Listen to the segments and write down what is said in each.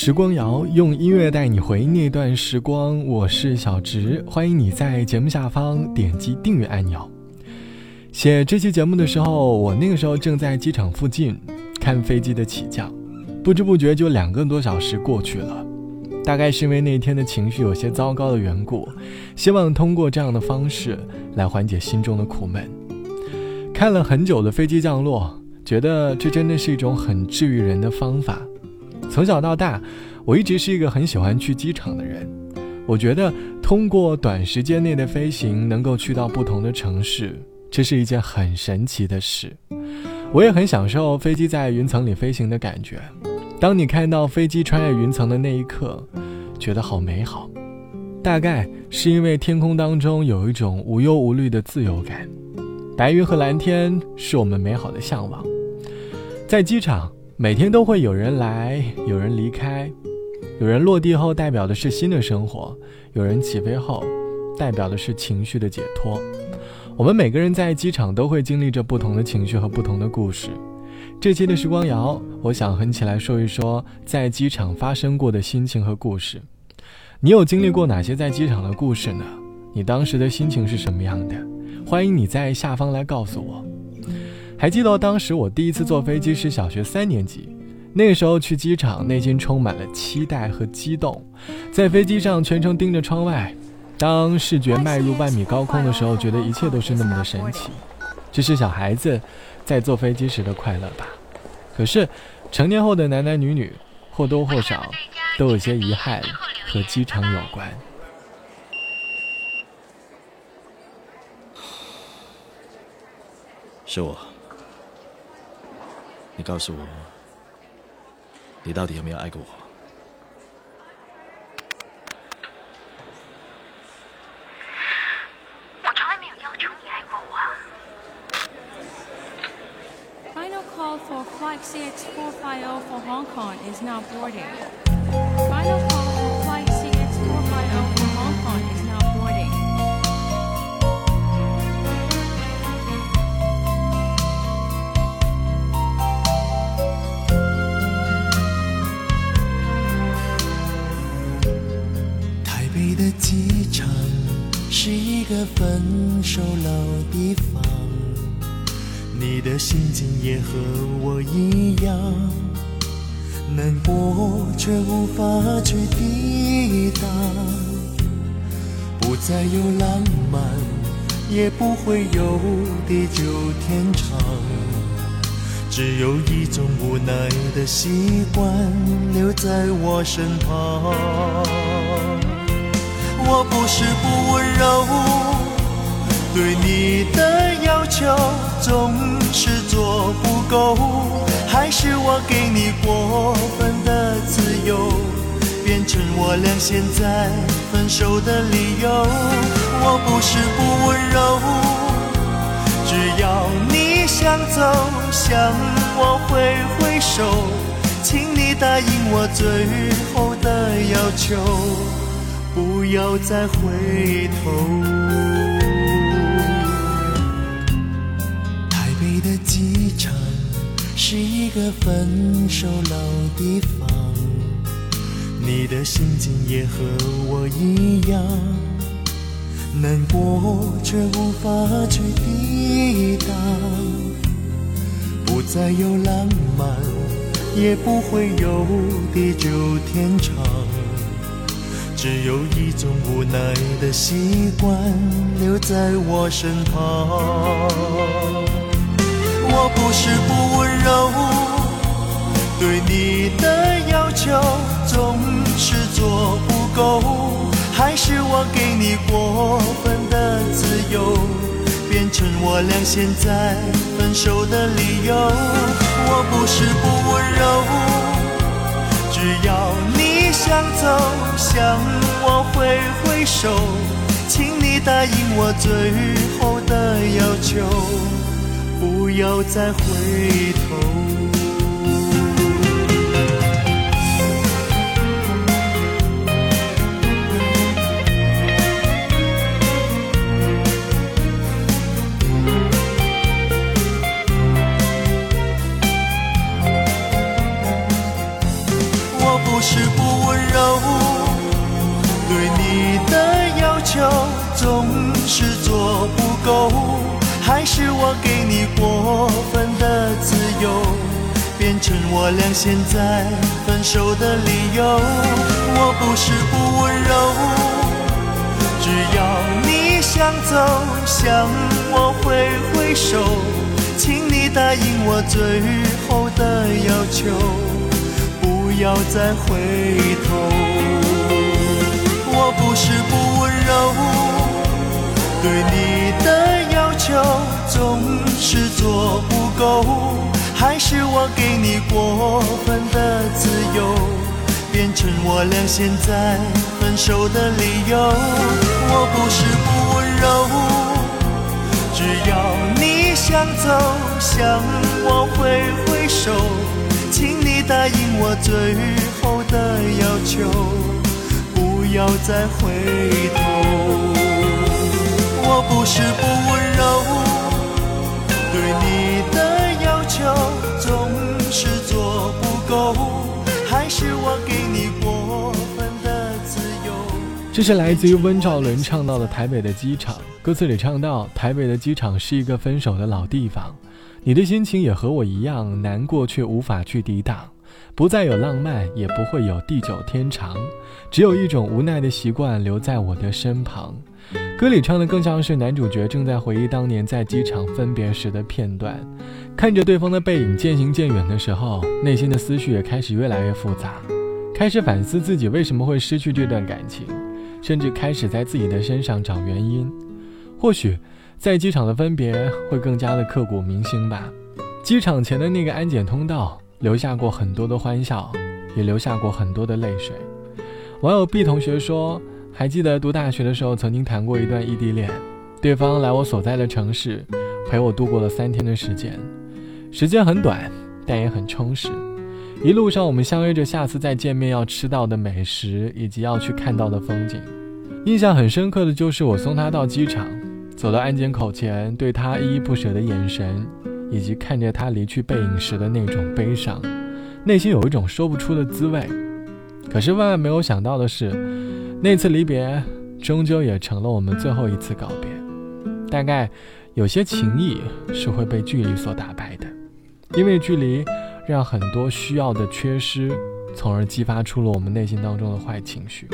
时光谣用音乐带你回那段时光，我是小植，欢迎你在节目下方点击订阅按钮。写这期节目的时候，我那个时候正在机场附近看飞机的起降，不知不觉就两个多小时过去了。大概是因为那天的情绪有些糟糕的缘故，希望通过这样的方式来缓解心中的苦闷。看了很久的飞机降落，觉得这真的是一种很治愈人的方法。从小到大，我一直是一个很喜欢去机场的人。我觉得通过短时间内的飞行，能够去到不同的城市，这是一件很神奇的事。我也很享受飞机在云层里飞行的感觉。当你看到飞机穿越云层的那一刻，觉得好美好。大概是因为天空当中有一种无忧无虑的自由感，白云和蓝天是我们美好的向往。在机场。每天都会有人来，有人离开，有人落地后代表的是新的生活，有人起飞后代表的是情绪的解脱。我们每个人在机场都会经历着不同的情绪和不同的故事。这期的时光谣，我想哼起来说一说在机场发生过的心情和故事。你有经历过哪些在机场的故事呢？你当时的心情是什么样的？欢迎你在下方来告诉我。还记得当时我第一次坐飞机是小学三年级，那个时候去机场，内心充满了期待和激动，在飞机上全程盯着窗外，当视觉迈入万米高空的时候，觉得一切都是那么的神奇，这是小孩子在坐飞机时的快乐吧。可是成年后的男男女女或多或少都有些遗憾和机场有关。是我。你告诉我，你到底有没有爱过我？我从来没有要求你爱过我。Final call for flight CX450 for Hong Kong is now boarding. Final 手老地方，你的心情也和我一样，难过却无法去抵挡。不再有浪漫，也不会有地久天长，只有一种无奈的习惯留在我身旁。我不是不温柔，对你的要求总是做不够，还是我给你过分的自由，变成我俩现在分手的理由。我不是不温柔，只要你想走，向我挥挥手，请你答应我最后的要求。不要再回头。的机场是一个分手老地方，你的心情也和我一样，难过却无法去抵挡。不再有浪漫，也不会有地久天长。只有一种无奈的习惯留在我身旁。我不是不温柔，对你的要求总是做不够，还是我给你过分的自由，变成我俩现在分手的理由。我不是不温柔，只要你。想走，向我挥挥手，请你答应我最后的要求，不要再回头。我不是不温柔，对你的要求总是做不够，还是我给你过分的自由，变成我俩现在分手的理由。我不是不温柔，只要你想走，向我挥挥手，请你答应我最后的要求。不要再回头。总是做不够，还是我给你过分的自由，变成我俩现在分手的理由。我不是不温柔，只要你想走，向我挥挥手。请你答应我最后的要求，不要再回头。我不是不温柔，对你的要求总是做不够，还是我给你过分的自由。这是来自于温兆伦唱到的《台北的机场》，歌词里唱到：台北的机场是一个分手的老地方。你的心情也和我一样难过，却无法去抵挡。不再有浪漫，也不会有地久天长，只有一种无奈的习惯留在我的身旁。歌里唱的更像是男主角正在回忆当年在机场分别时的片段，看着对方的背影渐行渐远的时候，内心的思绪也开始越来越复杂，开始反思自己为什么会失去这段感情，甚至开始在自己的身上找原因。或许。在机场的分别会更加的刻骨铭心吧。机场前的那个安检通道，留下过很多的欢笑，也留下过很多的泪水。网友 B 同学说，还记得读大学的时候，曾经谈过一段异地恋，对方来我所在的城市，陪我度过了三天的时间，时间很短，但也很充实。一路上，我们相约着下次再见面要吃到的美食，以及要去看到的风景。印象很深刻的就是我送他到机场。走到安检口前，对他依依不舍的眼神，以及看着他离去背影时的那种悲伤，内心有一种说不出的滋味。可是万万没有想到的是，那次离别终究也成了我们最后一次告别。大概有些情谊是会被距离所打败的，因为距离让很多需要的缺失，从而激发出了我们内心当中的坏情绪。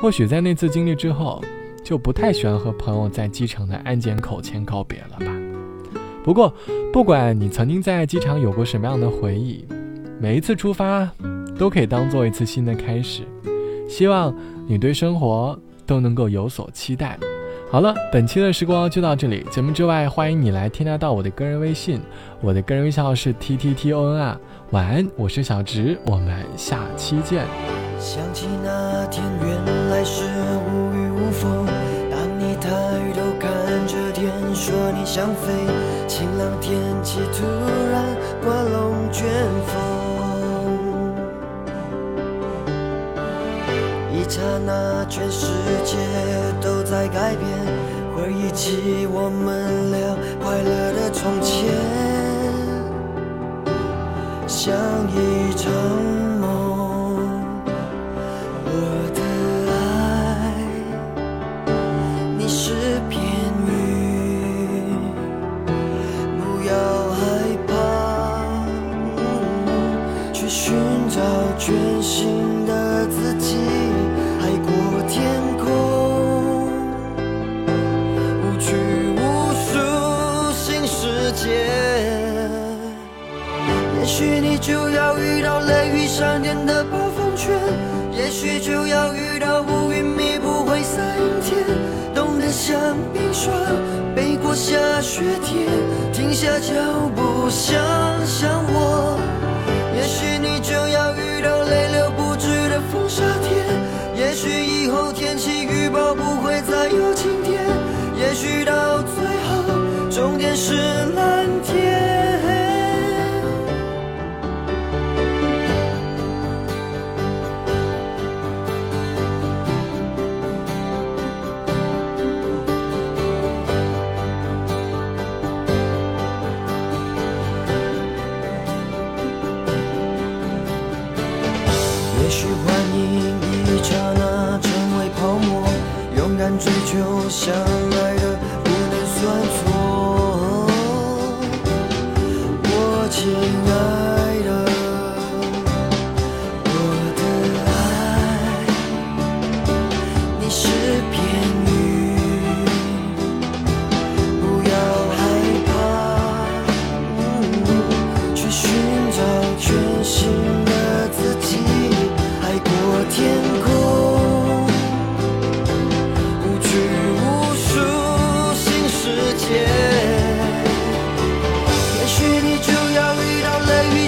或许在那次经历之后。就不太喜欢和朋友在机场的安检口前告别了吧。不过，不管你曾经在机场有过什么样的回忆，每一次出发都可以当做一次新的开始。希望你对生活都能够有所期待。好了，本期的时光就到这里。节目之外，欢迎你来添加到我的个人微信，我的个人微信号是 t t t o n 啊。晚安，我是小直，我们下期见。想起那天，原来是无雨无风。当你抬头看着天，说你想飞，晴朗天气突然刮龙卷风。一刹那，全世界都在改变，回忆起我们俩快乐的从前，像一场。就要遇到雷雨闪电的暴风圈，也许就要遇到乌云密布灰色阴天，冻得像冰霜，背过下雪天，停下脚步想想我。也许你就要遇到泪流不止的风沙天，也许以后天气预报不会再有晴天，也许到最后终点是蓝。想要遇到雷雨